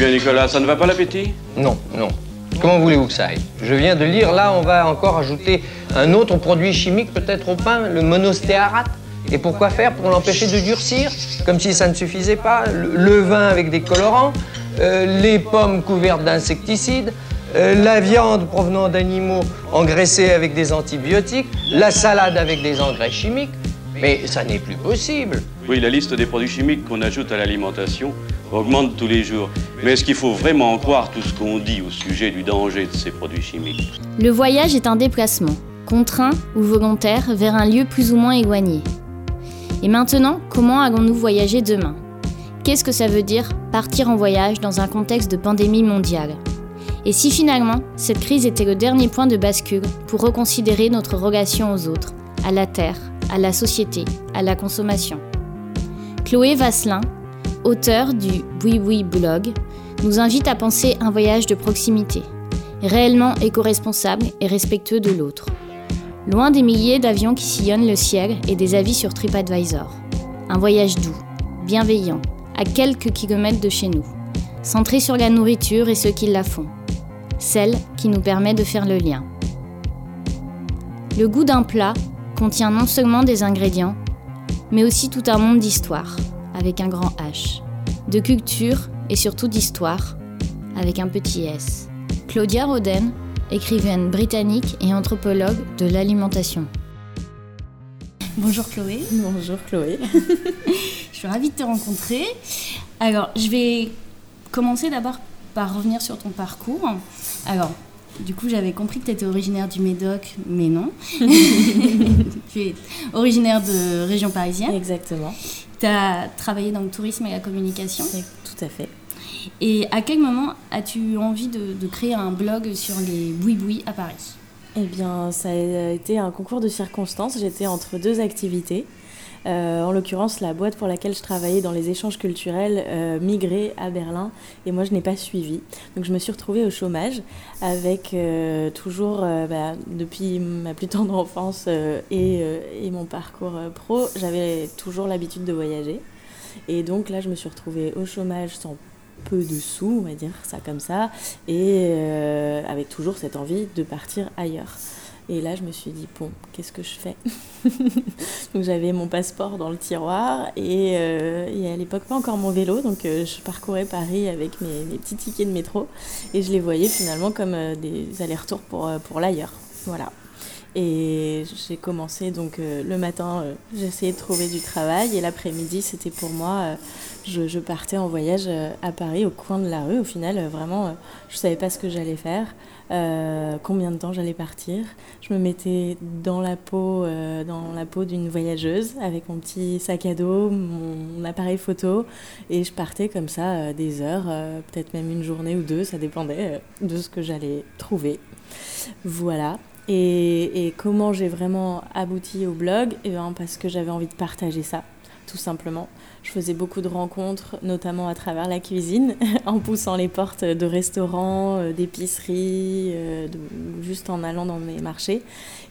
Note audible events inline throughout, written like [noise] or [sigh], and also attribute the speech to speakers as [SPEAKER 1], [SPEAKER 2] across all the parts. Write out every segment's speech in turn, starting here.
[SPEAKER 1] bien, Nicolas, ça ne va pas l'appétit?
[SPEAKER 2] Non, non. Comment voulez-vous que ça aille? Je viens de lire, là, on va encore ajouter un autre produit chimique peut-être au pain, le monostéarate. Et pourquoi faire? Pour l'empêcher de durcir, comme si ça ne suffisait pas. Le, vin avec des colorants, euh, les pommes couvertes d'insecticides, euh, la viande provenant d'animaux engraissés avec des antibiotiques, la salade avec des engrais chimiques. Mais ça n'est plus possible.
[SPEAKER 1] Oui, la liste des produits chimiques qu'on ajoute à l'alimentation augmente tous les jours. Mais est-ce qu'il faut vraiment en croire tout ce qu'on dit au sujet du danger de ces produits chimiques?
[SPEAKER 3] Le voyage est un déplacement, contraint ou volontaire, vers un lieu plus ou moins éloigné. Et maintenant, comment allons-nous voyager demain? Qu'est-ce que ça veut dire partir en voyage dans un contexte de pandémie mondiale? Et si finalement, cette crise était le dernier point de bascule pour reconsidérer notre relation aux autres, à la Terre, à la société, à la consommation Chloé Vasselin, auteur du Oui Oui blog, nous invite à penser un voyage de proximité, réellement éco-responsable et respectueux de l'autre. Loin des milliers d'avions qui sillonnent le ciel et des avis sur TripAdvisor. Un voyage doux, bienveillant, à quelques kilomètres de chez nous, centré sur la nourriture et ceux qui la font, celle qui nous permet de faire le lien. Le goût d'un plat contient non seulement des ingrédients, mais aussi tout un monde d'histoire, avec un grand H, de culture et surtout d'histoire, avec un petit S. Claudia Roden, écrivaine britannique et anthropologue de l'alimentation. Bonjour Chloé.
[SPEAKER 4] Bonjour Chloé. [laughs]
[SPEAKER 3] je suis ravie de te rencontrer. Alors, je vais commencer d'abord par revenir sur ton parcours. Alors, du coup, j'avais compris que tu étais originaire du Médoc, mais non. [laughs] tu es originaire de région parisienne.
[SPEAKER 4] Exactement.
[SPEAKER 3] Tu as travaillé dans le tourisme et la communication.
[SPEAKER 4] Tout à fait.
[SPEAKER 3] Et à quel moment as-tu eu envie de, créer un blog sur les boui-boui à Paris?
[SPEAKER 4] Eh bien, ça a été un concours de circonstances. J'étais entre deux activités. Euh, en l'occurrence, la boîte pour laquelle je travaillais dans les échanges culturels euh, migrait à Berlin et moi je n'ai pas suivi. Donc je me suis retrouvée au chômage avec euh, toujours, bah, depuis ma plus tendre enfance et, et, mon parcours pro, j'avais toujours l'habitude de voyager. Et donc là, je me suis retrouvée au chômage sans peu de sous, on va dire ça comme ça, et avec toujours cette envie de partir ailleurs. Et là, je me suis dit, bon, qu'est-ce que je fais? [laughs] Donc j'avais mon passeport dans le tiroir et, euh, à l'époque pas encore mon vélo, donc euh, je parcourais Paris avec mes, petits tickets de métro et je les voyais finalement comme euh, des allers-retours pour, pour l'ailleurs. Voilà. Et j'ai commencé donc le matin, j'essayais de trouver du travail et l'après-midi, c'était pour moi, je, je, partais en voyage à Paris au coin de la rue. Au final, vraiment, je savais pas ce que j'allais faire. Euh, combien de temps j'allais partir. Je me mettais dans la peau, euh, dans la peau d'une voyageuse avec mon petit sac à dos, mon appareil photo, et je partais comme ça euh, des heures, peut-être même une journée ou deux, ça dépendait de ce que j'allais trouver. Voilà. Et, comment j'ai vraiment abouti au blog? Eh bien, Parce que j'avais envie de partager ça, tout simplement. Je faisais beaucoup de rencontres, notamment à travers la cuisine, [laughs] en poussant les portes de restaurants, euh, d'épiceries, euh, juste en allant dans mes marchés.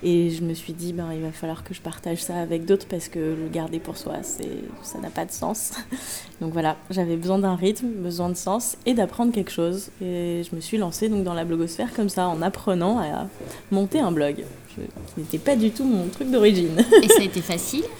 [SPEAKER 4] Et je me suis dit, ben, il va falloir que je partage ça avec d'autres parce que le garder pour soi, ça n'a pas de sens. [laughs] Donc voilà, j'avais besoin d'un rythme, besoin de sens et d'apprendre quelque chose. Et je me suis lancée donc dans la blogosphère comme ça, en apprenant à monter un blog. Ce n'était pas du tout mon truc d'origine.
[SPEAKER 3] Et ça a été facile? [laughs]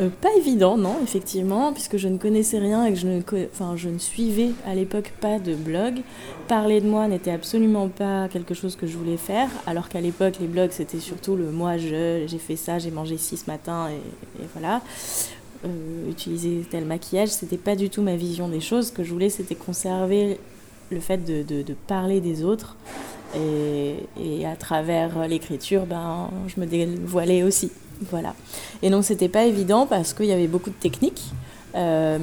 [SPEAKER 4] Euh, Pas évident, non, effectivement, puisque je ne connaissais rien et que je ne, enfin, je ne suivais à l'époque pas de blog. Parler de moi n'était absolument pas quelque chose que je voulais faire, alors qu'à l'époque, les blogs, c'était surtout le moi, je, j'ai fait ça, j'ai mangé ci ce matin, et, voilà. Euh, utiliser tel maquillage, c'était pas du tout ma vision des choses. Ce que je voulais, c'était conserver le fait de, de, de parler des autres et, à travers l'écriture, ben, je me dévoilais aussi. Voilà. Et donc, c'était pas évident parce qu'il y avait beaucoup de techniques. Euh,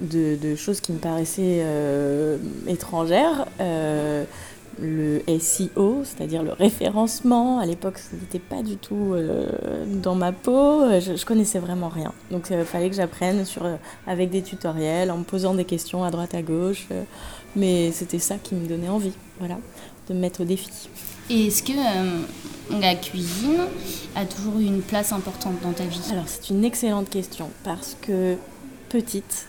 [SPEAKER 4] de, choses qui me paraissaient euh, étrangères. Euh, le SEO, c'est-à-dire le référencement, à l'époque, ce n'était pas du tout dans ma peau. Je, je, connaissais vraiment rien. Donc, il fallait que j'apprenne sur, avec des tutoriels, en me posant des questions à droite à gauche. mais c'était ça qui me donnait envie. Voilà de me mettre au défi.
[SPEAKER 3] Et est-ce que euh, la cuisine a toujours eu une place importante dans ta vie?
[SPEAKER 4] Alors c'est une excellente question parce que petite,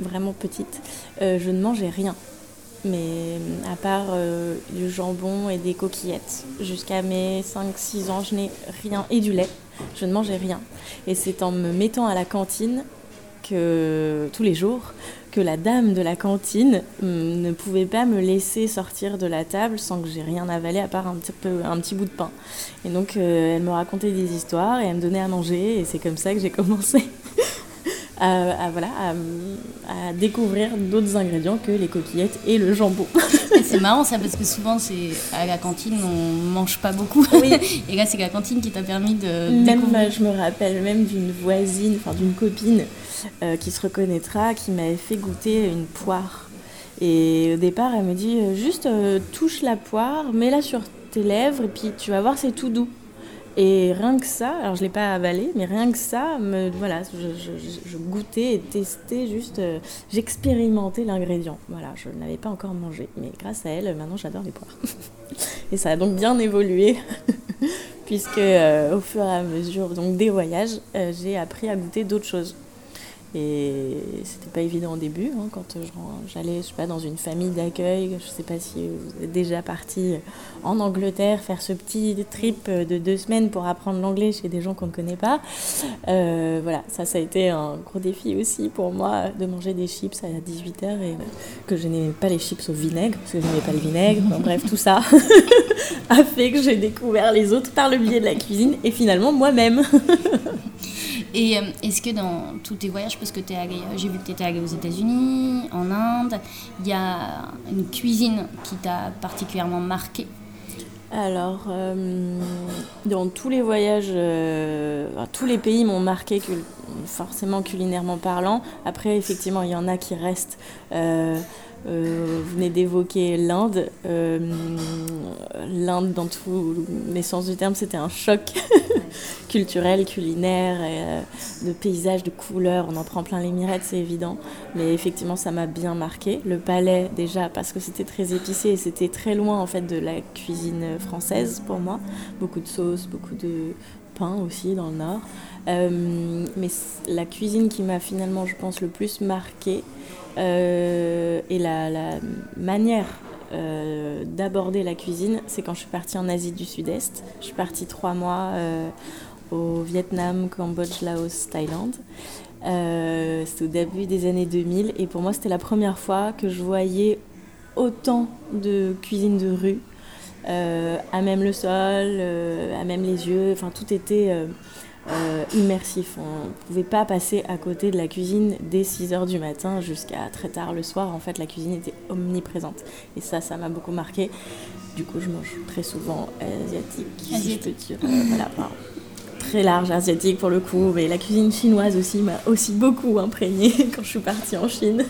[SPEAKER 4] vraiment petite, euh, je ne mangeais rien. Mais à part euh, du jambon et des coquillettes. Jusqu'à mes 5-6 ans, je n'ai rien, et du lait, je ne mangeais rien. Et c'est en me mettant à la cantine que tous les jours que la dame de la cantine hum, ne pouvait pas me laisser sortir de la table sans que j'ai rien avalé à part un petit, peu, un petit bout de pain. Et donc euh, elle me racontait des histoires et elle me donnait à manger et c'est comme ça que j'ai [laughs] commencé à, voilà, à, découvrir d'autres ingrédients que les coquillettes et le jambon. [laughs]
[SPEAKER 3] c'est marrant ça parce que souvent c'est à la cantine on mange pas beaucoup. [laughs] et là c'est la cantine qui t'a permis de
[SPEAKER 4] même je me rappelle même d'une voisine, enfin d'une copine euh, qui se reconnaîtra, qui m'avait fait goûter une poire. Et au départ elle me dit euh, juste euh, touche la poire, mets-la sur tes lèvres et puis tu vas voir c'est tout doux. Et rien que ça, alors je ne l'ai pas avalé, mais rien que ça, me, voilà, je, goûtais et testais, juste, euh, j'expérimentais l'ingrédient. Voilà, je ne l'avais pas encore mangé, mais grâce à elle, maintenant j'adore les poires. [laughs] et ça a donc bien évolué, [laughs] puisque euh, au fur et à mesure donc, des voyages, euh, j'ai appris à goûter d'autres choses. Et c'était pas évident au début, hein, quand j'allais, je sais dans une famille d'accueil. Je sais pas si vous êtes déjà parti en Angleterre faire ce petit trip de deux semaines pour apprendre l'anglais chez des gens qu'on ne connaît pas. Euh, voilà, ça, ça a été un gros défi aussi pour moi de manger des chips à 18h et que je n'aimais pas les chips au vinaigre parce que je n'aimais pas le vinaigre. bref, tout ça [laughs] a fait que j'ai découvert les autres par le biais de la cuisine et finalement moi-même. [laughs]
[SPEAKER 3] Et euh, est-ce que dans tous tes voyages, parce que euh, j'ai vu que tu étais allé aux États-Unis, en Inde, il y a une cuisine qui t'a particulièrement marqué
[SPEAKER 4] alors, euh, dans tous les voyages, tous les pays m'ont marqué forcément culinairement parlant. Après, effectivement, il y en a qui restent. Vous venez d'évoquer l'Inde. L'Inde, dans tous les sens du terme, c'était un choc [laughs] culturel, culinaire, euh, de paysages, de couleurs. On en prend plein les mirettes, c'est évident. Mais effectivement, ça m'a bien marqué. Le palais, déjà, parce que c'était très épicé et c'était très loin en fait de la cuisine française pour moi. Beaucoup de sauces, beaucoup de pain aussi dans le nord. Euh, mais la cuisine qui m'a finalement, je pense, le plus marqué euh, et la, manière d'aborder la cuisine, c'est quand je suis partie en Asie du Sud-Est. Je suis partie trois mois au Vietnam, Cambodge, Laos, Thaïlande. Euh, c'était au début des années 2000 et pour moi c'était la première fois que je voyais autant de cuisine de rue, euh, à même le sol, euh, à même les yeux, enfin tout était immersif. On ne pouvait pas passer à côté de la cuisine dès 6 heures du matin jusqu'à très tard le soir. En fait la cuisine était omniprésente et ça, ça m'a beaucoup marqué. Du coup je mange très souvent asiatique, asiatique. Si je peux dire. voilà, très large asiatique pour le coup, mais la cuisine chinoise aussi m'a aussi beaucoup imprégnée [laughs] quand je suis partie en Chine.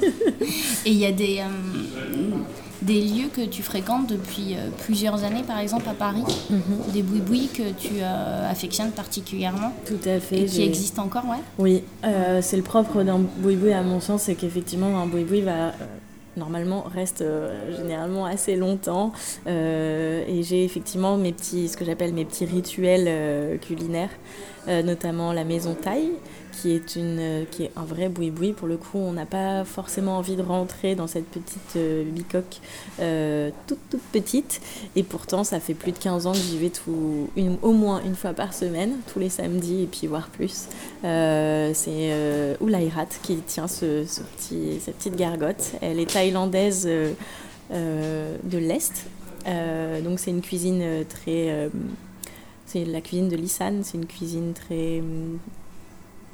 [SPEAKER 3] Et il y a des, euh, des lieux que tu fréquentes depuis euh, plusieurs années, par exemple à Paris, mhm. des boui que tu euh, affectionnes particulièrement
[SPEAKER 4] Tout à fait.
[SPEAKER 3] Et qui existent encore, ouais
[SPEAKER 4] Oui, c'est le propre d'un boui à mon sens, c'est qu'effectivement un boui va normalement reste euh, généralement assez longtemps euh, et j'ai effectivement mes petits ce que j'appelle mes petits rituels euh, culinaires notamment la maison taille qui est, une, euh, qui est un vrai boui-boui. Pour le coup, on n'a pas forcément envie de rentrer dans cette petite euh, bicoque euh, toute, toute petite. Et pourtant, ça fait plus de 15 ans que j'y vais tout, une, au moins une fois par semaine, tous les samedis et puis voire plus. c'est euh, Oulairat qui tient ce, ce, petit, cette petite gargote. Elle est thaïlandaise de l'Est. donc c'est une cuisine très... c'est la cuisine de Lisan, c'est une cuisine très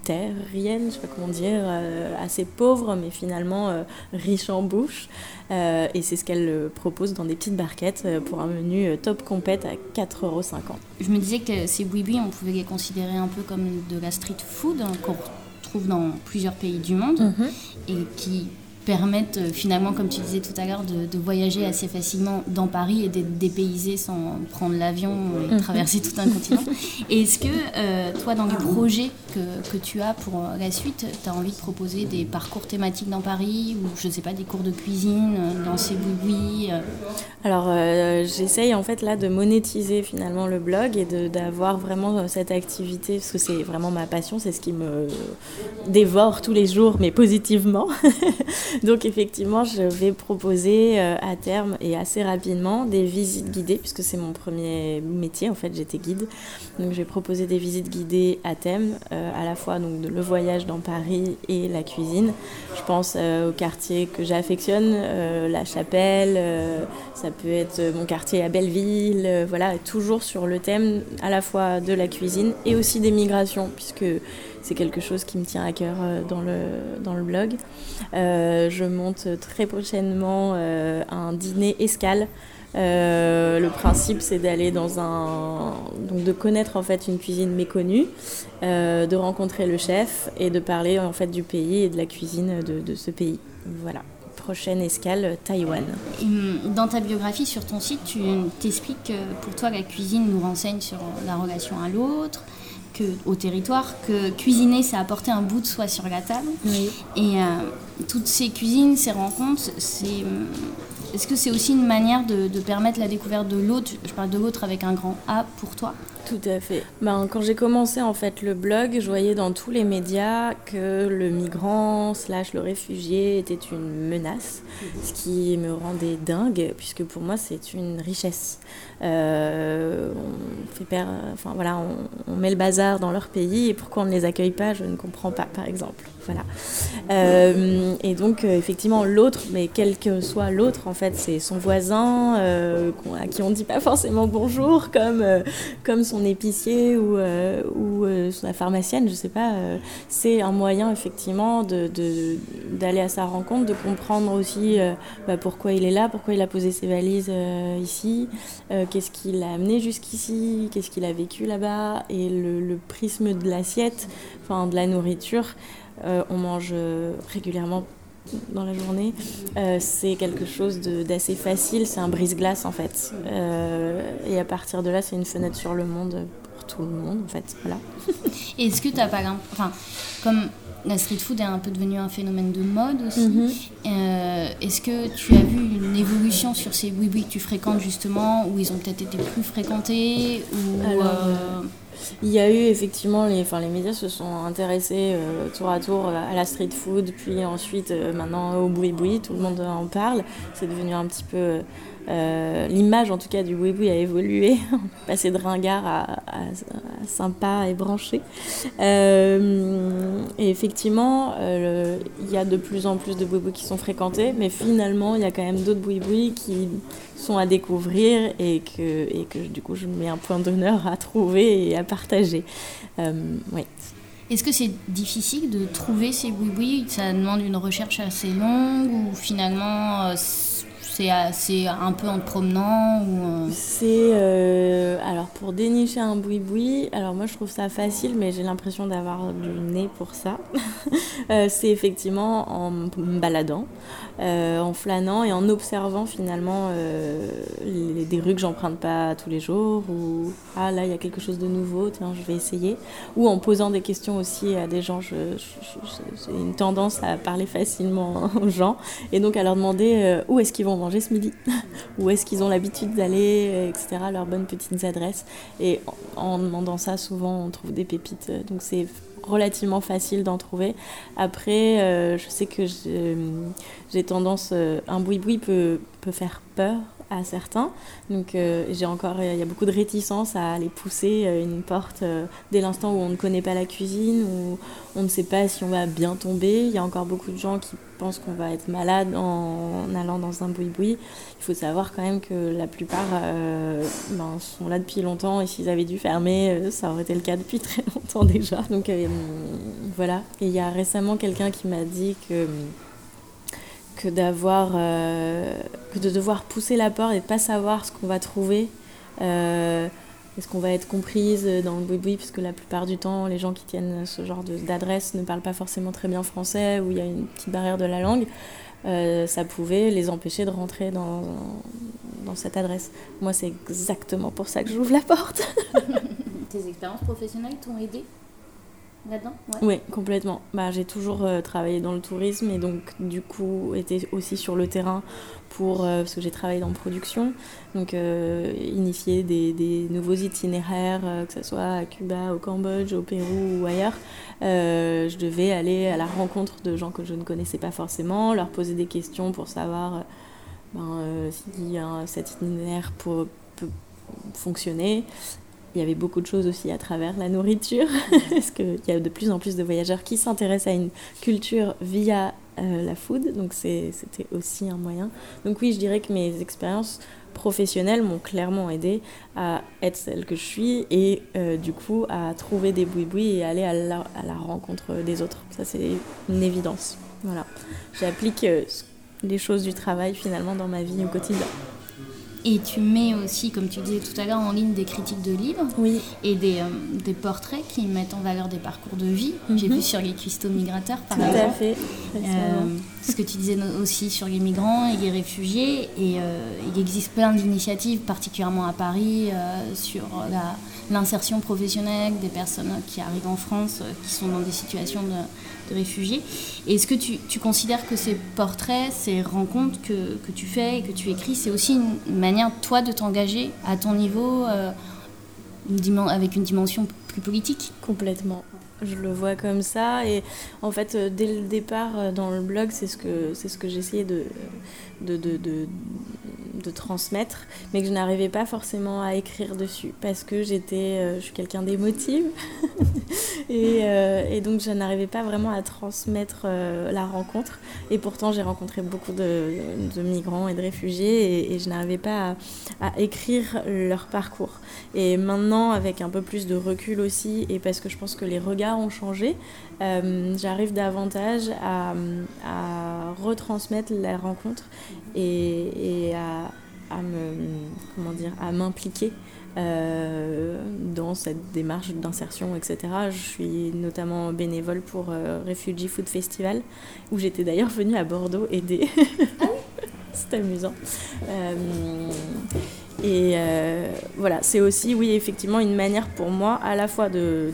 [SPEAKER 4] terrienne, je sais pas comment dire, euh, assez pauvre, mais finalement euh, riche en bouche. Euh, et c'est ce qu'elle propose dans des petites barquettes pour un menu top compète à 4,50€.
[SPEAKER 3] Je me disais que ces boui on pouvait les considérer un peu comme de la street food hein, qu'on retrouve dans plusieurs pays du monde mhm. et qui permettent euh, finalement, comme tu disais tout à l'heure, de, voyager assez facilement dans Paris et d'être dépaysé sans prendre l'avion et mhm. traverser tout un continent. Et est-ce que euh, toi, dans les projets que, que, tu as pour euh, la suite, tu as envie de proposer des parcours thématiques dans Paris ou je sais pas, des cours de cuisine dans ces boui
[SPEAKER 4] Alors j'essaye en fait là de monétiser finalement le blog et d'avoir vraiment cette activité parce que c'est vraiment ma passion, c'est ce qui me dévore tous les jours mais positivement. [laughs] [laughs] Donc effectivement, je vais proposer euh, à terme et assez rapidement des visites guidées, puisque c'est mon premier métier, en fait j'étais guide. Donc je vais proposer des visites guidées à thème, euh, à la fois donc, le voyage dans Paris et la cuisine. Je pense au quartier que j'affectionne, la chapelle, ça peut être mon quartier à Belleville, voilà, toujours sur le thème à la fois de la cuisine et aussi des migrations, puisque c'est quelque chose qui me tient à cœur euh, dans le, blog. Euh, je monte très prochainement euh, un dîner escale. le principe, c'est d'aller dans un. Donc, de connaître en fait une cuisine méconnue, de rencontrer le chef et de parler en fait du pays et de la cuisine de, de ce pays. Voilà prochaine escale, Taïwan.
[SPEAKER 3] Hum, dans ta biographie sur ton site, tu t'expliques que pour toi la cuisine nous renseigne sur la relation à l'autre, au territoire, que cuisiner, c'est apporter un bout de soi sur la table. Et euh, toutes ces cuisines, ces rencontres, c'est euh, est-ce que c'est aussi une manière de, permettre la découverte de l'autre? Je parle de l'autre avec un grand A pour toi.
[SPEAKER 4] Tout à fait. Ben, quand j'ai commencé en fait le blog, je voyais dans tous les médias que le migrant slash le réfugié était une menace, ce qui me rendait dingue puisque pour moi c'est une richesse. Euh, on, fait enfin, voilà, on, met le bazar dans leur pays et pourquoi on ne les accueille pas, je ne comprends pas par exemple. Euh, et donc euh, effectivement l'autre, mais quel que soit l'autre, en fait c'est son voisin à qui on ne dit pas forcément bonjour, comme, comme son épicier ou, ou la pharmacienne, je sais pas. c'est un moyen effectivement d'aller de, à sa rencontre, de comprendre aussi bah, pourquoi il est là, pourquoi il a posé ses valises ici qu'est-ce qui l'a amené jusqu'ici, qu'est-ce qu'il a vécu là-bas, et le, prisme de l'assiette, enfin de la nourriture, euh, on mange régulièrement dans la journée, euh, c'est quelque chose d'assez facile, c'est un brise-glace en fait. Euh, et à partir de là, c'est une fenêtre sur le monde pour tout le monde en fait. Voilà. [laughs]
[SPEAKER 3] Est-ce que tu as pas... Enfin, comme la street food est un peu devenu un phénomène de mode aussi. Mhm. Euh, est-ce que tu as vu une évolution sur ces oui que tu fréquentes justement, où ils ont peut-être été plus fréquentés ou,
[SPEAKER 4] euh, Il y a eu effectivement, les, enfin, les médias se sont intéressés euh, tour à tour à la street food, puis ensuite maintenant au boui-boui, tout le monde en parle. C'est devenu un petit peu euh, l'image en tout cas du boui a évolué, [laughs] passé de ringard à, sympa et branché. Euh, et effectivement, euh, il y a de plus en plus de boui qui sont fréquentés, mais finalement, il y a quand même d'autres boui qui sont à découvrir et que, et que du coup, je mets un point d'honneur à trouver et à partager. oui.
[SPEAKER 3] Est-ce que c'est difficile de trouver ces boui Ça demande une recherche assez longue ou finalement c'est un peu en te promenant ou... Euh?
[SPEAKER 4] C'est... Euh, alors, pour dénicher un boui-boui, alors moi je trouve ça facile, mais j'ai l'impression d'avoir du nez pour ça. [laughs] Euh, c'est effectivement en me baladant, en flânant et en observant finalement les, des rues que j'emprunte pas tous les jours, ou ah là il y a quelque chose de nouveau, tiens je vais essayer, ou en posant des questions aussi à des gens. J'ai une tendance à parler facilement aux gens, et donc à leur demander où est-ce qu'ils vont manger? Ce midi [laughs] Où est-ce qu'ils ont l'habitude d'aller, etc. Leurs bonnes petites adresses. Et en, demandant ça, souvent, on trouve des pépites. Donc c'est relativement facile d'en trouver. Après, euh, je sais que j'ai tendance... Euh, un boui-boui peut, peut faire peur à certains. Donc euh, j'ai encore, il y a beaucoup de réticence à aller pousser euh, une porte euh, dès l'instant où on ne connaît pas la cuisine, où on ne sait pas si on va bien tomber. Il y a encore beaucoup de gens qui pensent qu'on va être malade en, allant dans un boui-boui. Il faut savoir quand même que la plupart ben, sont là depuis longtemps et s'ils avaient dû fermer, ça aurait été le cas depuis [laughs] très longtemps déjà. Donc voilà. Et il y a récemment quelqu'un qui m'a dit que que d'avoir euh, que de devoir pousser la porte et de pas savoir ce qu'on va trouver euh, est-ce qu'on va être comprise dans le boui-boui parce que la plupart du temps les gens qui tiennent ce genre d'adresse ne parlent pas forcément très bien français ou il y a une petite barrière de la langue euh, ça pouvait les empêcher de rentrer dans, dans cette adresse. Moi c'est exactement pour ça que j'ouvre la porte. [laughs]
[SPEAKER 3] Tes expériences professionnelles t'ont aidé?
[SPEAKER 4] Oui, complètement. Bah, j'ai toujours euh, travaillé dans le tourisme et donc du coup été aussi sur le terrain pour, euh, parce que j'ai travaillé dans production, donc euh, initier des, nouveaux itinéraires, que ce soit à Cuba, au Cambodge, au Pérou ou ailleurs. je devais aller à la rencontre de gens que je ne connaissais pas forcément, leur poser des questions pour savoir ben, si cet itinéraire peut fonctionner il y avait beaucoup de choses aussi à travers la nourriture, [laughs] parce qu'il y a de plus en plus de voyageurs qui s'intéressent à une culture via euh, la food, donc c'était aussi un moyen. Donc oui, je dirais que mes expériences professionnelles m'ont clairement aidé à être celle que je suis et euh, du coup à trouver des boui-boui et aller à la, à la, rencontre des autres. Ça c'est une évidence. Voilà. J'applique euh, les choses du travail finalement dans ma vie au quotidien.
[SPEAKER 3] Et tu mets aussi, comme tu disais tout à l'heure, en ligne des critiques de livres
[SPEAKER 4] oui.
[SPEAKER 3] et des, euh, des, portraits qui mettent en valeur des parcours de vie. J'ai mhm. vu sur les cuistots migrateurs, par
[SPEAKER 4] tout
[SPEAKER 3] exemple.
[SPEAKER 4] Tout à fait.
[SPEAKER 3] Euh, ce que tu disais aussi sur les migrants et les réfugiés. Et euh, il existe plein d'initiatives, particulièrement à Paris, sur l'insertion professionnelle des personnes qui arrivent en France, qui sont dans des situations de de réfugiés. Est-ce que tu, considères que ces portraits, ces rencontres que, que, tu fais et que tu écris, c'est aussi une manière, toi, de t'engager à ton niveau euh, avec une dimension plus politique?
[SPEAKER 4] Complètement. Je le vois comme ça et en fait euh, dès le départ euh, dans le blog c'est ce que c'est ce que j'essayais de de, de, de, de, transmettre mais que je n'arrivais pas forcément à écrire dessus parce que j'étais je suis quelqu'un d'émotive [laughs] [laughs] et, euh, et, donc je n'arrivais pas vraiment à transmettre euh, la rencontre. Et pourtant j'ai rencontré beaucoup de, migrants et de réfugiés et, je n'arrivais pas à, écrire leur parcours. Et maintenant avec un peu plus de recul aussi et parce que je pense que les regards ont changé, euh, j'arrive davantage à, retransmettre la rencontre et, à me comment dire à m'impliquer euh, dans cette démarche d'insertion, etc. Je suis notamment bénévole pour euh, Refugee Food Festival, où j'étais d'ailleurs venue à Bordeaux aider. Ah [laughs] c'est amusant. Euh, et voilà, c'est aussi, oui, effectivement, une manière pour moi à la fois de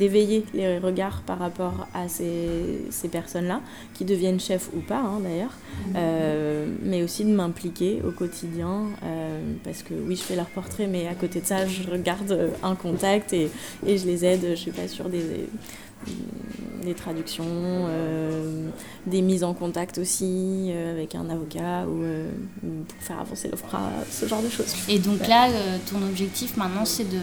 [SPEAKER 4] d'éveiller les regards par rapport à ces, ces personnes-là, qui deviennent chefs ou pas hein, d'ailleurs, mhm. euh, mais aussi de m'impliquer au quotidien, euh, parce que oui, je fais leur portrait, mais à côté de ça, je regarde un contact et, et je les aide, je suis pas sûre des des traductions, euh, des mises en contact aussi euh, avec un avocat ou euh, pour faire avancer l'offre, ce genre de choses.
[SPEAKER 3] Et donc là, ton objectif maintenant, c'est de,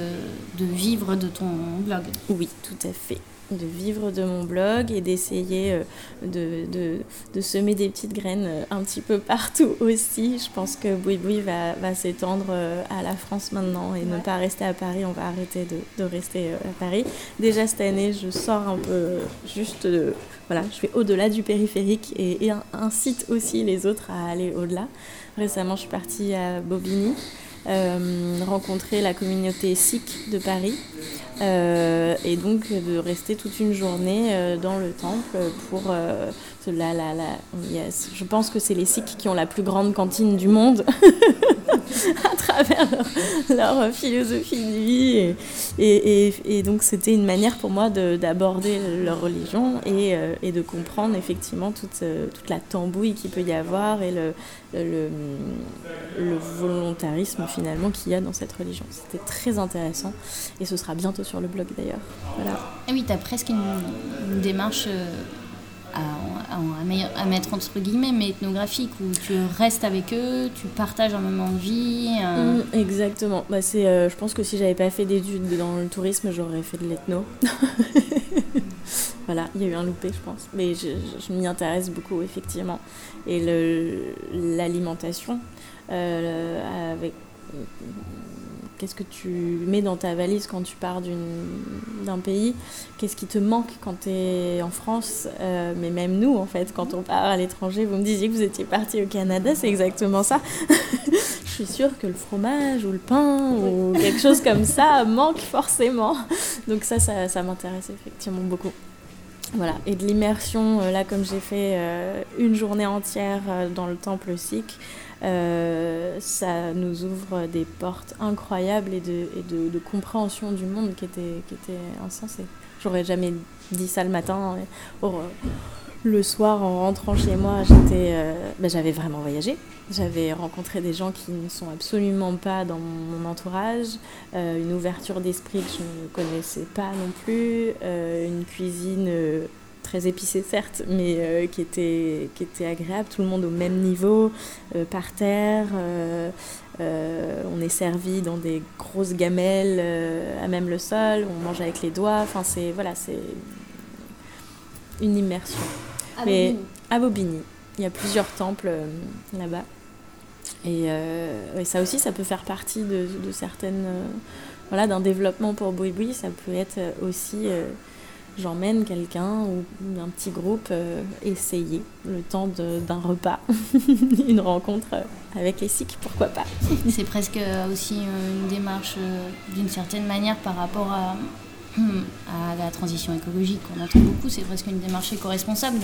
[SPEAKER 3] de vivre de ton blog.
[SPEAKER 4] Oui, tout à fait de vivre de mon blog et d'essayer euh, de, de, de, semer des petites graines euh, un petit peu partout [laughs] aussi. Je pense que Boui Boui va, va s'étendre euh, à la France maintenant et ne pas rester à Paris. On va arrêter de, de, rester à Paris. Déjà cette année, je sors un peu juste de... Voilà, je vais au-delà du périphérique et, et incite aussi les autres à aller au-delà. Récemment, je suis partie à Bobigny. Euh, rencontrer la communauté sikh de Paris euh, et donc de rester toute une journée euh, dans le temple pour je pense que c'est les Sikhs qui ont la plus grande cantine du monde [laughs] à travers leur, philosophie de vie et, donc c'était une manière pour moi d'aborder leur religion et, euh, et, de comprendre effectivement toute, toute la tambouille qu'il peut y avoir et le, volontarisme finalement qu'il y a dans cette religion. C'était très intéressant et ce sera bientôt sur le blog d'ailleurs. Voilà.
[SPEAKER 3] Ah oui, tu as presque une, une démarche euh, à, mettre entre guillemets, mais ethnographique, où tu restes avec eux, tu partages un moment de vie.
[SPEAKER 4] Euh... Mmh, exactement. Bah, euh, je pense que si j'avais pas fait d'études dans le tourisme, j'aurais fait de l'ethno. [laughs] voilà, il y a eu un loupé, je pense. Mais je m'y intéresse beaucoup, effectivement. Et l'alimentation, euh, avec Qu'est-ce que tu mets dans ta valise quand tu pars d'un pays? Qu'est-ce qui te manque quand tu es en France? Euh, Mais même nous, en fait, quand on part à l'étranger, vous me disiez que vous étiez parti au Canada, c'est exactement ça. [laughs] Je suis sûre que le fromage ou le pain ou [laughs] quelque chose comme ça manque forcément. Donc ça, ça, ça m'intéresse effectivement beaucoup. Voilà, et de l'immersion, euh, là comme j'ai fait euh, une journée entière dans le temple sikh, euh, ça nous ouvre des portes incroyables et de, et de, compréhension du monde qui était, qui était insensée. j'aurais jamais dit ça le matin. le soir, en rentrant chez moi, j'étais, ben, j'avais vraiment voyagé. J'avais rencontré des gens qui ne sont absolument pas dans mon entourage, une ouverture d'esprit que je ne connaissais pas non plus, une cuisine très épicé certes, mais euh, qui, était, qui était agréable, tout le monde au même niveau, euh, par terre. Euh, on est servi dans des grosses gamelles à même le sol, on mange avec les doigts, enfin c'est voilà, c'est une immersion.
[SPEAKER 3] À
[SPEAKER 4] mais à Bobigny, il y a plusieurs temples là-bas. Et, ça aussi, ça peut faire partie de, de certaines. voilà, d'un développement pour Boui ça peut être aussi j'emmène quelqu'un ou un petit groupe euh, essayer le temps d'un repas, [laughs] une rencontre avec les SIC, pourquoi pas.
[SPEAKER 3] C'est presque aussi une démarche euh, d'une certaine manière par rapport à à la transition écologique qu'on entend beaucoup, c'est presque une démarche éco-responsable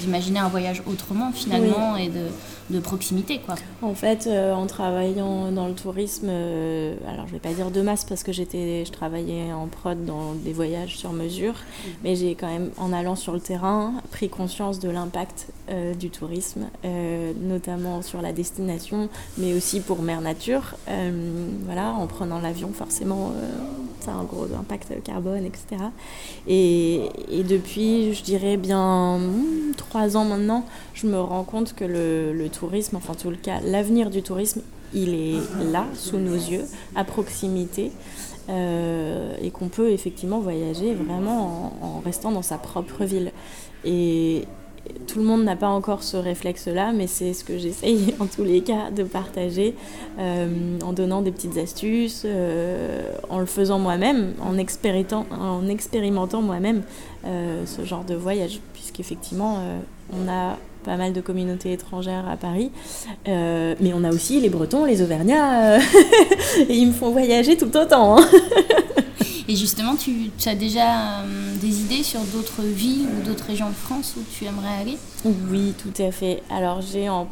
[SPEAKER 3] d'imaginer un voyage autrement finalement et de, de, proximité. Quoi.
[SPEAKER 4] En fait, euh, en travaillant dans le tourisme, euh, alors je vais pas dire de masse parce que j'étais, je travaillais en prod dans des voyages sur mesure, mm. mais j'ai quand même, en allant sur le terrain, pris conscience de l'impact euh, du tourisme, notamment sur la destination, mais aussi pour Mère Nature. voilà, en prenant l'avion, forcément, ça a un gros impact carbone etc. Et, depuis, je dirais bien trois ans maintenant, je me rends compte que le, tourisme, enfin en tout le cas l'avenir du tourisme, il est là, sous nos yeux, à proximité. Euh, et qu'on peut effectivement voyager vraiment en, en, restant dans sa propre ville. Et, tout le monde n'a pas encore ce réflexe-là, mais c'est ce que j'essaye [laughs] en tous les cas de partager euh, en donnant des petites astuces, euh, en le faisant moi-même, en, expérimentant, en expérimentant moi-même euh, ce genre de voyage, puisqu'effectivement, on a pas mal de communautés étrangères à Paris, mais on a aussi les Bretons, les Auvergnats, [laughs] et ils me font voyager tout autant. Hein.
[SPEAKER 3] Et justement, tu, as déjà euh, des idées sur d'autres villes ou d'autres régions de France où tu aimerais aller?
[SPEAKER 4] Oui, tout à fait. Alors j'ai en...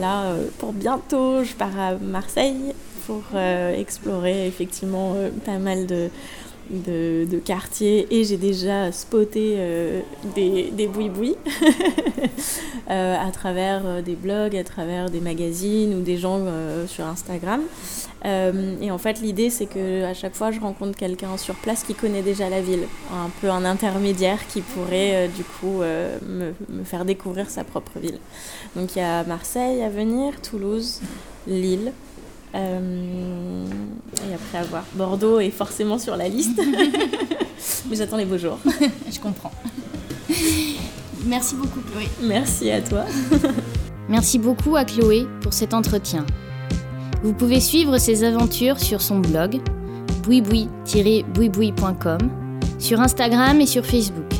[SPEAKER 4] là, euh, pour bientôt, je pars à Marseille pour euh, explorer effectivement pas mal de, de, quartiers et j'ai déjà spoté des, des boui-boui [laughs] à travers des blogs, à travers des magazines ou des gens sur Instagram. Euh, et en fait, l'idée, c'est que à chaque fois, je rencontre quelqu'un sur place qui connaît déjà la ville, un peu un intermédiaire qui pourrait euh, du coup euh, me, me, faire découvrir sa propre ville. Donc il y a Marseille à venir, Toulouse, Lille. Et après à voir. Bordeaux est forcément sur la liste. [laughs] Mais j'attends les beaux jours. [laughs]
[SPEAKER 3] je comprends. Merci beaucoup Chloé.
[SPEAKER 4] Merci à toi. [laughs]
[SPEAKER 3] Merci beaucoup à Chloé pour cet entretien. Vous pouvez suivre ses aventures sur son blog bouiboui-bouiboui.com, sur Instagram et sur Facebook.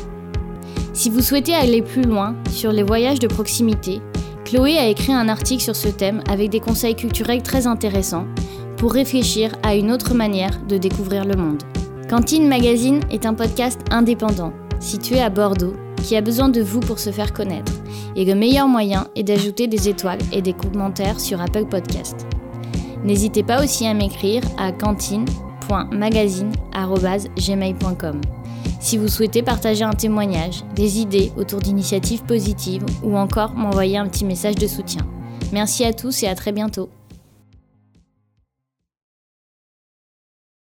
[SPEAKER 3] Si vous souhaitez aller plus loin sur les voyages de proximité, Chloé a écrit un article sur ce thème avec des conseils culturels très intéressants pour réfléchir à une autre manière de découvrir le monde. Cantine Magazine est un podcast indépendant, situé à Bordeaux, qui a besoin de vous pour se faire connaître. Et le meilleur moyen est d'ajouter des étoiles et des commentaires sur Apple Podcast. N'hésitez pas aussi à m'écrire à cantine.magazine.gmail.com si vous souhaitez partager un témoignage, des idées autour d'initiatives positives ou encore m'envoyer un petit message de soutien. Merci à tous et à très bientôt.